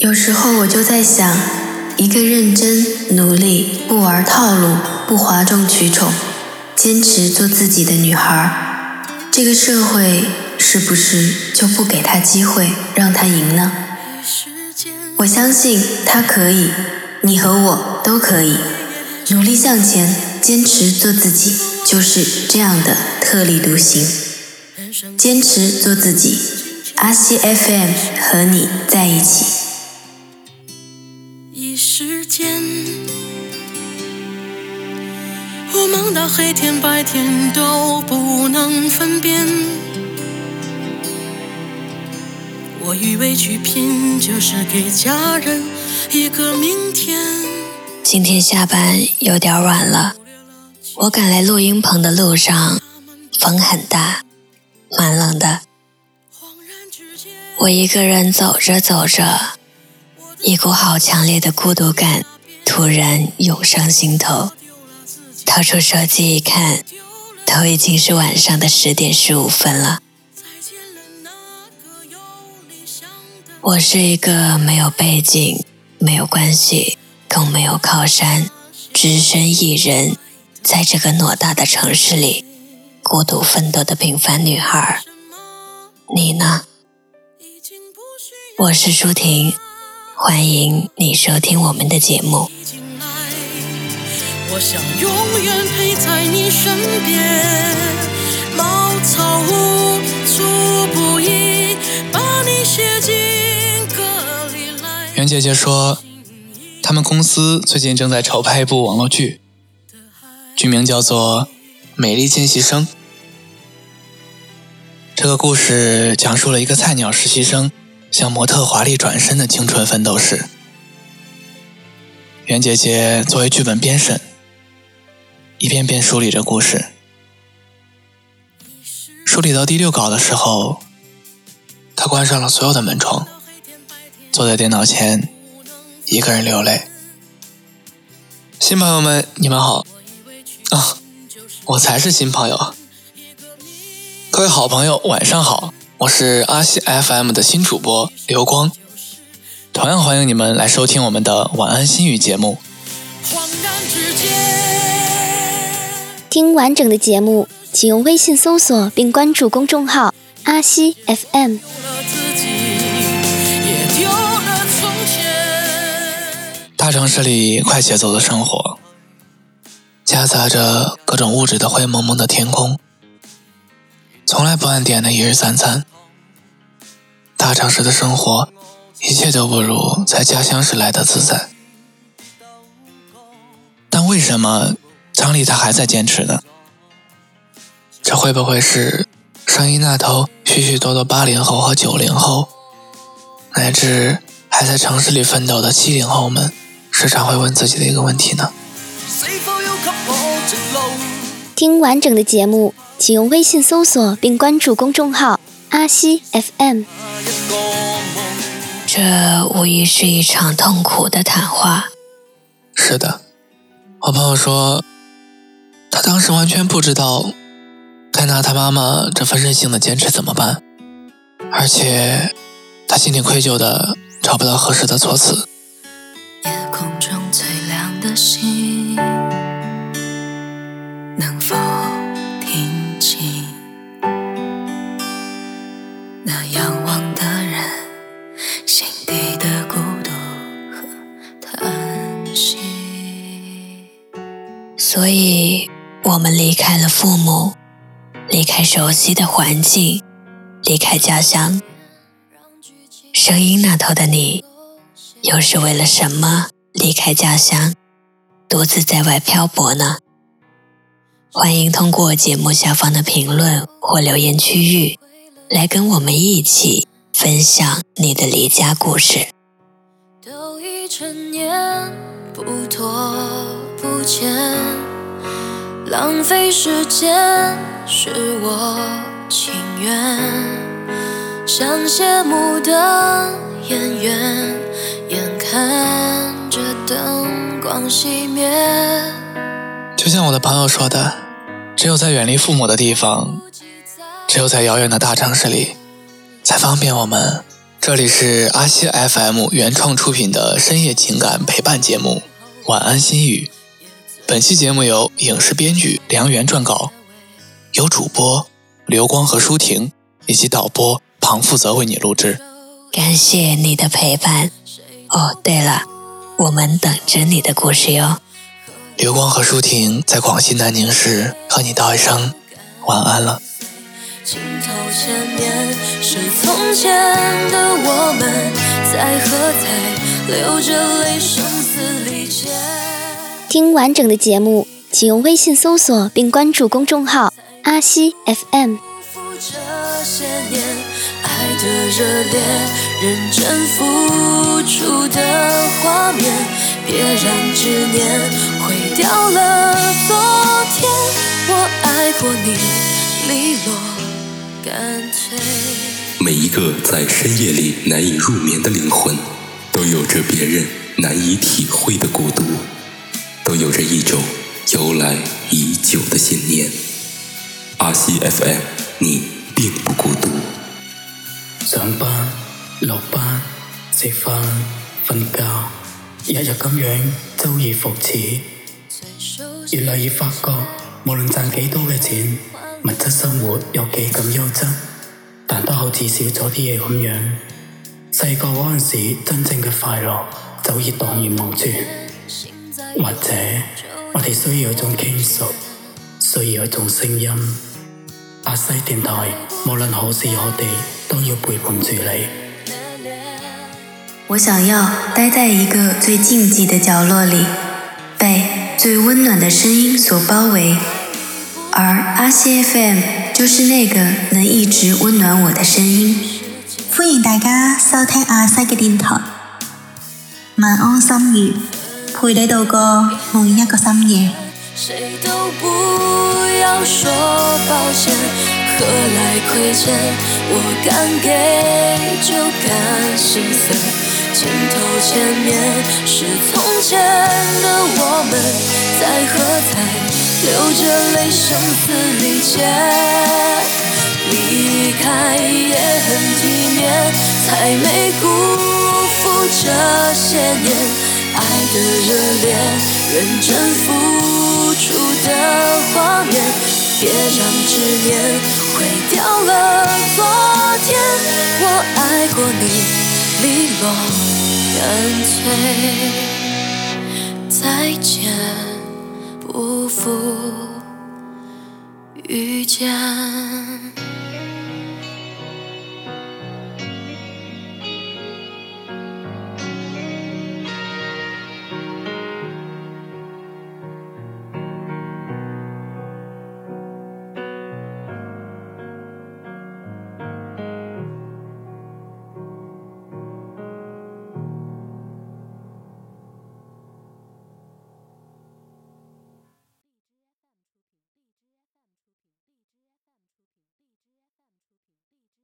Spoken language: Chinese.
有时候我就在想，一个认真、努力、不玩套路、不哗众取宠、坚持做自己的女孩，这个社会是不是就不给她机会让她赢呢？我相信她可以，你和我都可以，努力向前，坚持做自己，就是这样的特立独行。坚持做自己，阿西 FM 和你在一起。间。我忙到黑天白天都不能分辨。我以为去拼就是给家人一个明天。今天下班有点晚了，我赶来录音棚的路上，风很大，蛮冷的。我一个人走着走着。一股好强烈的孤独感突然涌上心头。掏出手机一看，都已经是晚上的十点十五分了。我是一个没有背景、没有关系、更没有靠山，只身一人，在这个偌大的城市里，孤独奋斗的平凡女孩。你呢？我是舒婷。欢迎你收听我们的节目。袁姐姐说，他们公司最近正在筹拍一部网络剧，剧名叫做《美丽见习生》。这个故事讲述了一个菜鸟实习生。像模特华丽转身的青春奋斗史，袁姐姐作为剧本编审，一遍遍梳理着故事。梳理到第六稿的时候，她关上了所有的门窗，坐在电脑前，一个人流泪。新朋友们，你们好啊！我才是新朋友。各位好朋友，晚上好。我是阿西 FM 的新主播刘光，同样欢迎你们来收听我们的晚安心语节目。听完整的节目，请用微信搜索并关注公众号阿西 FM。大城市里快节奏的生活，夹杂着各种物质的灰蒙蒙的天空。从来不按点的一日三餐，大城市的生活一切都不如在家乡时来的自在。但为什么张丽她还在坚持呢？这会不会是声音那头许许多多八零后和九零后，乃至还在城市里奋斗的七零后们，时常会问自己的一个问题呢？听完整的节目。请用微信搜索并关注公众号“阿西 FM”。这无疑是一场痛苦的谈话。是的，我朋友说，他当时完全不知道该拿他妈妈这份任性的坚持怎么办，而且他心里愧疚的找不到合适的措辞。夜空中最亮的星。那仰望的的人心底孤独和叹息。所以我们离开了父母，离开熟悉的环境，离开家乡。声音那头的你，又是为了什么离开家乡，独自在外漂泊呢？欢迎通过节目下方的评论或留言区域。来跟我们一起分享你的离家故事都已成年不拖不欠浪费时间是我情愿像谢幕的演员眼看着灯光熄灭就像我的朋友说的只有在远离父母的地方只有在遥远的大城市里，才方便我们。这里是阿西 FM 原创出品的深夜情感陪伴节目《晚安心语》。本期节目由影视编剧梁源撰稿，由主播刘光和舒婷以及导播庞负责为你录制。感谢你的陪伴。哦，对了，我们等着你的故事哟。刘光和舒婷在广西南宁市和你道一声晚安了。镜头前面是从前的我们，在喝彩，流着泪，声嘶力竭。听完整的节目，请用微信搜索并关注公众号阿西 FM。这些年爱的热烈，认真付出的画面，别让执念毁掉了昨天。我爱过你，利落。每一个在深夜里难以入眠的灵魂，都有着别人难以体会的孤独，都有着一种由来已久的信念。阿西 FM，你并不孤独。上班、落班、食饭、瞓觉，日日咁样周而复始，越来越发觉，无论赚几多嘅钱。物质生活有几咁优质但都好似少咗啲嘢咁样细个阵时真正嘅快乐早已荡然无存或者我哋需要一种倾诉需要一种声音巴西电台无论何时何地都要陪伴住你我想要待在一个最静寂嘅角落里被最温暖嘅声音所包围而 icfm 就是那个能一直温暖我的声音欢迎大家收听阿西的电台晚安心语陪你度过每一个深夜谁都不要说抱歉何来亏欠我敢给就敢心碎镜头前面是从前的我们在喝彩流着泪声嘶力竭，离开也很体面，才没辜负这些年爱的热烈，认真付出的画面。别让执念毁掉了昨天，我爱过你，利落干脆再见。不负遇见。